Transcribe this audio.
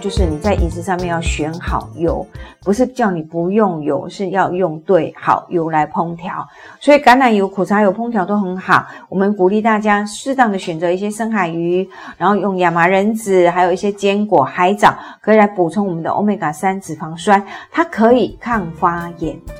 就是你在饮食上面要选好油不是叫你不用油是要用对好油来烹调。所以橄榄油苦茶油烹调都很好我们鼓励大家适当的选择一些深海鱼然后用亚麻仁子还有一些坚果海藻可以来补充我们的欧米伽三脂肪酸它可以抗发炎。